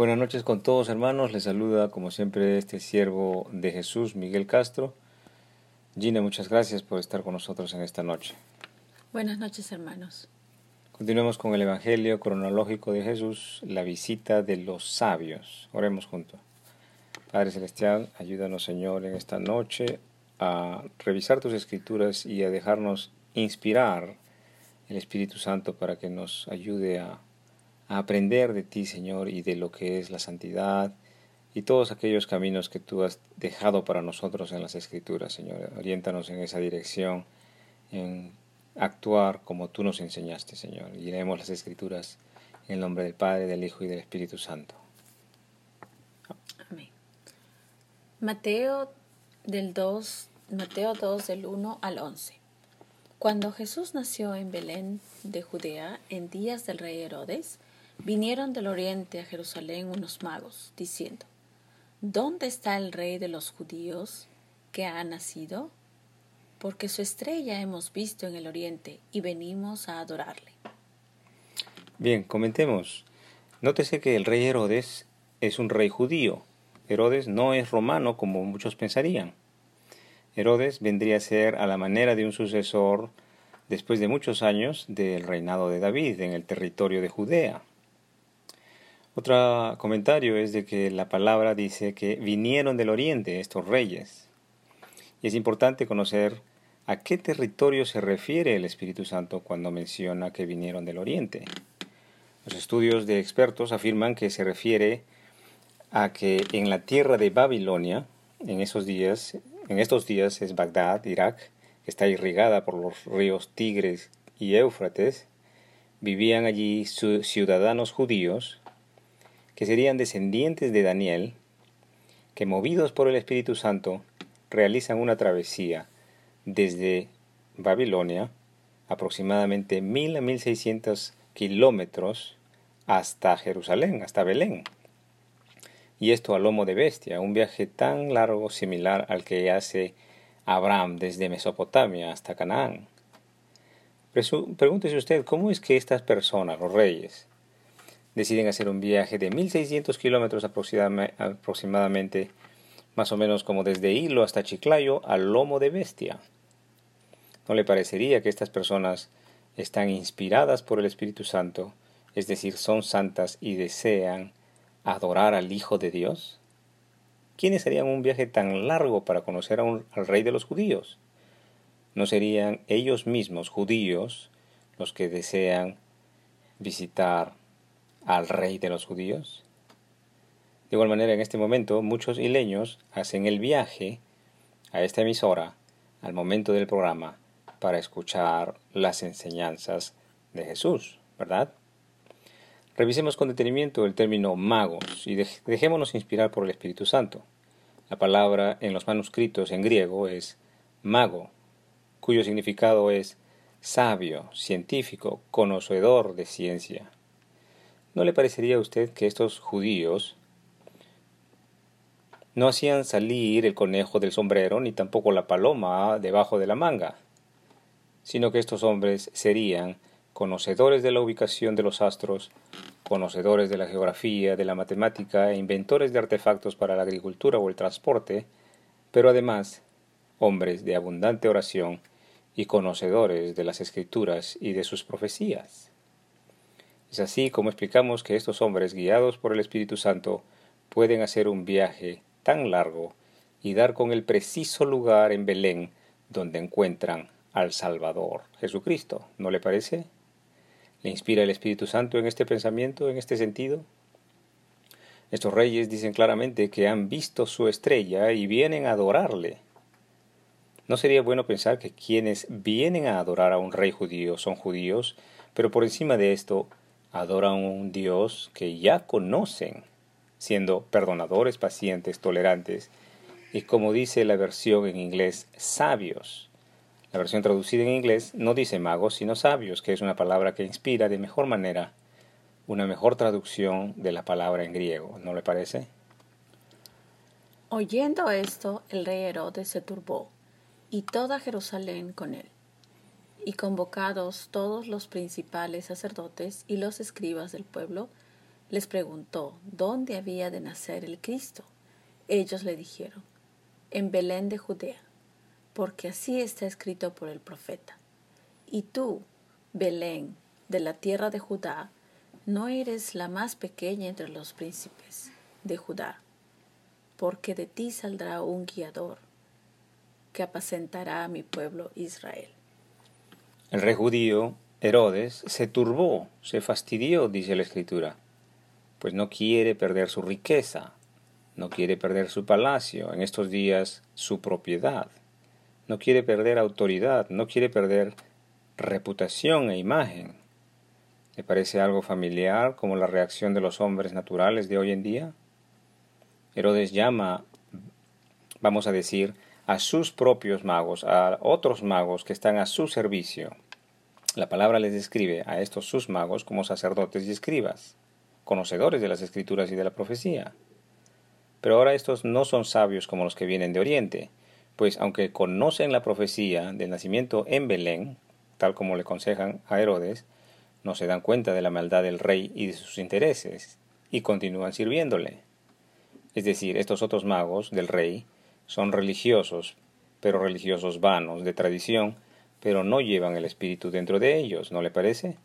Buenas noches con todos hermanos, les saluda como siempre este siervo de Jesús, Miguel Castro. Gina, muchas gracias por estar con nosotros en esta noche. Buenas noches hermanos. Continuemos con el Evangelio cronológico de Jesús, la visita de los sabios. Oremos juntos. Padre Celestial, ayúdanos Señor en esta noche a revisar tus escrituras y a dejarnos inspirar el Espíritu Santo para que nos ayude a a aprender de ti, Señor, y de lo que es la santidad y todos aquellos caminos que tú has dejado para nosotros en las Escrituras, Señor. Oriéntanos en esa dirección, en actuar como tú nos enseñaste, Señor. Y leemos las Escrituras en el nombre del Padre, del Hijo y del Espíritu Santo. Amén. Mateo del 2, Mateo 2 del 1 al 11. Cuando Jesús nació en Belén de Judea en días del rey Herodes, Vinieron del oriente a Jerusalén unos magos, diciendo, ¿Dónde está el rey de los judíos que ha nacido? Porque su estrella hemos visto en el oriente y venimos a adorarle. Bien, comentemos. Nótese que el rey Herodes es un rey judío. Herodes no es romano como muchos pensarían. Herodes vendría a ser a la manera de un sucesor después de muchos años del reinado de David en el territorio de Judea. Otro comentario es de que la palabra dice que vinieron del oriente estos reyes. Y es importante conocer a qué territorio se refiere el Espíritu Santo cuando menciona que vinieron del oriente. Los estudios de expertos afirman que se refiere a que en la tierra de Babilonia, en esos días, en estos días es Bagdad, Irak, que está irrigada por los ríos Tigres y Éufrates, vivían allí ciudadanos judíos que serían descendientes de Daniel, que movidos por el Espíritu Santo realizan una travesía desde Babilonia, aproximadamente mil a mil seiscientos kilómetros, hasta Jerusalén, hasta Belén. Y esto a lomo de bestia, un viaje tan largo similar al que hace Abraham desde Mesopotamia hasta Canaán. Pregúntese usted, ¿cómo es que estas personas, los reyes, deciden hacer un viaje de 1600 kilómetros aproximadamente, más o menos como desde Hilo hasta Chiclayo al lomo de bestia. ¿No le parecería que estas personas están inspiradas por el Espíritu Santo, es decir, son santas y desean adorar al Hijo de Dios? ¿Quiénes harían un viaje tan largo para conocer al Rey de los judíos? ¿No serían ellos mismos judíos los que desean visitar al rey de los judíos? De igual manera, en este momento, muchos hileños hacen el viaje a esta emisora al momento del programa para escuchar las enseñanzas de Jesús, ¿verdad? Revisemos con detenimiento el término magos y dejémonos inspirar por el Espíritu Santo. La palabra en los manuscritos en griego es mago, cuyo significado es sabio, científico, conocedor de ciencia. ¿No le parecería a usted que estos judíos no hacían salir el conejo del sombrero ni tampoco la paloma debajo de la manga, sino que estos hombres serían conocedores de la ubicación de los astros, conocedores de la geografía, de la matemática e inventores de artefactos para la agricultura o el transporte, pero además hombres de abundante oración y conocedores de las escrituras y de sus profecías. Es así como explicamos que estos hombres, guiados por el Espíritu Santo, pueden hacer un viaje tan largo y dar con el preciso lugar en Belén donde encuentran al Salvador, Jesucristo. ¿No le parece? ¿Le inspira el Espíritu Santo en este pensamiento, en este sentido? Estos reyes dicen claramente que han visto su estrella y vienen a adorarle. ¿No sería bueno pensar que quienes vienen a adorar a un rey judío son judíos, pero por encima de esto adoran un Dios que ya conocen, siendo perdonadores, pacientes, tolerantes, y como dice la versión en inglés, sabios. La versión traducida en inglés no dice magos, sino sabios, que es una palabra que inspira de mejor manera una mejor traducción de la palabra en griego, ¿no le parece? Oyendo esto, el rey Herodes se turbó, y toda Jerusalén con él y convocados todos los principales sacerdotes y los escribas del pueblo, les preguntó dónde había de nacer el Cristo. Ellos le dijeron, en Belén de Judea, porque así está escrito por el profeta. Y tú, Belén, de la tierra de Judá, no eres la más pequeña entre los príncipes de Judá, porque de ti saldrá un guiador que apacentará a mi pueblo Israel. El rey judío, Herodes, se turbó, se fastidió, dice la escritura, pues no quiere perder su riqueza, no quiere perder su palacio, en estos días su propiedad, no quiere perder autoridad, no quiere perder reputación e imagen. ¿Le parece algo familiar como la reacción de los hombres naturales de hoy en día? Herodes llama, vamos a decir, a sus propios magos, a otros magos que están a su servicio. La palabra les describe a estos sus magos como sacerdotes y escribas, conocedores de las escrituras y de la profecía. Pero ahora estos no son sabios como los que vienen de Oriente, pues aunque conocen la profecía del nacimiento en Belén, tal como le aconsejan a Herodes, no se dan cuenta de la maldad del rey y de sus intereses, y continúan sirviéndole. Es decir, estos otros magos del rey son religiosos, pero religiosos vanos, de tradición, pero no llevan el espíritu dentro de ellos, ¿no le parece?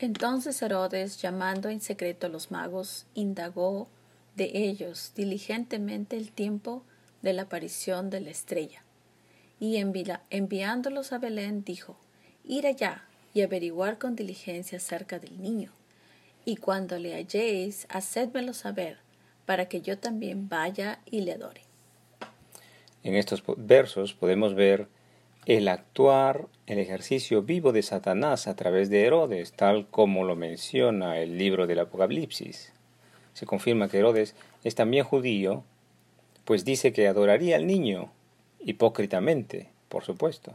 Entonces Herodes, llamando en secreto a los magos, indagó de ellos diligentemente el tiempo de la aparición de la estrella. Y enviándolos a Belén dijo, Ir allá y averiguar con diligencia acerca del niño. Y cuando le halléis, hacedmelo saber, para que yo también vaya y le adore. En estos versos podemos ver el actuar, el ejercicio vivo de Satanás a través de Herodes, tal como lo menciona el libro del Apocalipsis. Se confirma que Herodes es también judío, pues dice que adoraría al niño, hipócritamente, por supuesto.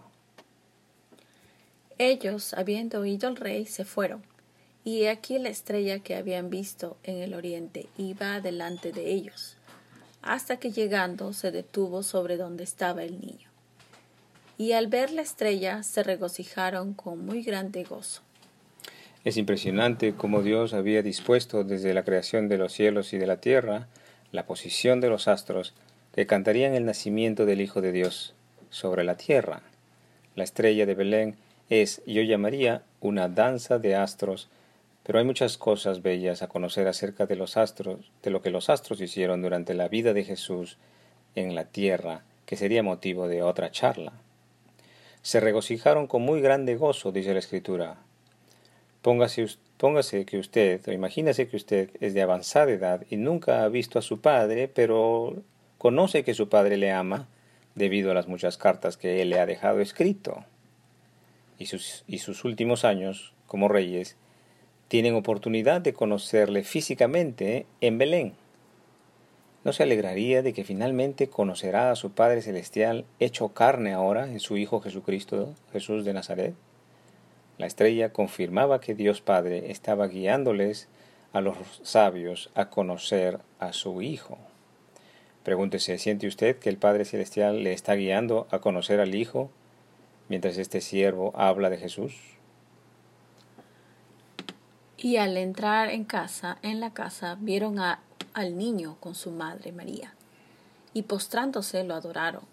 Ellos, habiendo oído al rey, se fueron, y aquí la estrella que habían visto en el oriente iba delante de ellos hasta que llegando se detuvo sobre donde estaba el niño. Y al ver la estrella se regocijaron con muy grande gozo. Es impresionante cómo Dios había dispuesto desde la creación de los cielos y de la tierra la posición de los astros que cantarían el nacimiento del Hijo de Dios sobre la tierra. La estrella de Belén es, yo llamaría, una danza de astros pero hay muchas cosas bellas a conocer acerca de los astros, de lo que los astros hicieron durante la vida de Jesús en la tierra, que sería motivo de otra charla. Se regocijaron con muy grande gozo, dice la Escritura. Póngase, póngase que usted, o imagínese que usted es de avanzada edad y nunca ha visto a su padre, pero conoce que su padre le ama debido a las muchas cartas que él le ha dejado escrito. Y sus, y sus últimos años como reyes tienen oportunidad de conocerle físicamente en Belén. ¿No se alegraría de que finalmente conocerá a su Padre Celestial hecho carne ahora en su Hijo Jesucristo, Jesús de Nazaret? La estrella confirmaba que Dios Padre estaba guiándoles a los sabios a conocer a su Hijo. Pregúntese, ¿siente usted que el Padre Celestial le está guiando a conocer al Hijo mientras este siervo habla de Jesús? Y al entrar en casa, en la casa, vieron a, al niño con su madre María, y postrándose lo adoraron,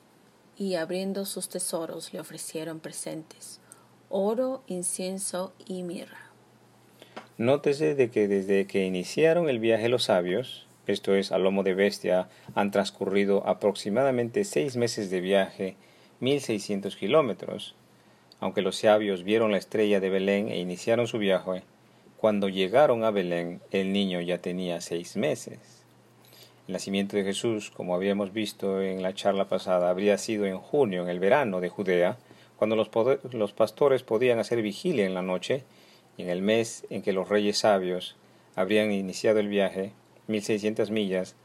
y abriendo sus tesoros le ofrecieron presentes, oro, incienso y mirra. Nótese de que desde que iniciaron el viaje los sabios, esto es, al lomo de bestia, han transcurrido aproximadamente seis meses de viaje, mil seiscientos kilómetros. Aunque los sabios vieron la estrella de Belén e iniciaron su viaje, cuando llegaron a Belén, el niño ya tenía seis meses. El nacimiento de Jesús, como habíamos visto en la charla pasada, habría sido en junio, en el verano de Judea, cuando los, los pastores podían hacer vigilia en la noche, y en el mes en que los reyes sabios habrían iniciado el viaje, mil seiscientas millas,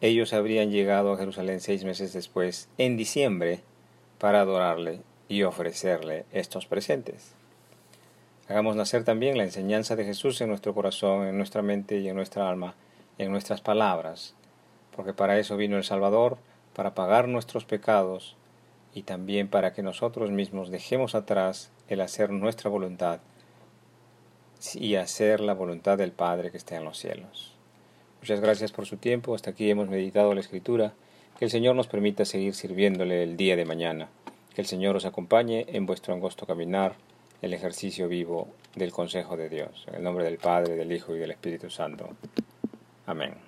ellos habrían llegado a Jerusalén seis meses después, en diciembre, para adorarle y ofrecerle estos presentes. Hagamos nacer también la enseñanza de Jesús en nuestro corazón, en nuestra mente y en nuestra alma, en nuestras palabras, porque para eso vino el Salvador, para pagar nuestros pecados y también para que nosotros mismos dejemos atrás el hacer nuestra voluntad y hacer la voluntad del Padre que está en los cielos. Muchas gracias por su tiempo. Hasta aquí hemos meditado la Escritura. Que el Señor nos permita seguir sirviéndole el día de mañana. Que el Señor os acompañe en vuestro angosto caminar el ejercicio vivo del consejo de Dios. En el nombre del Padre, del Hijo y del Espíritu Santo. Amén.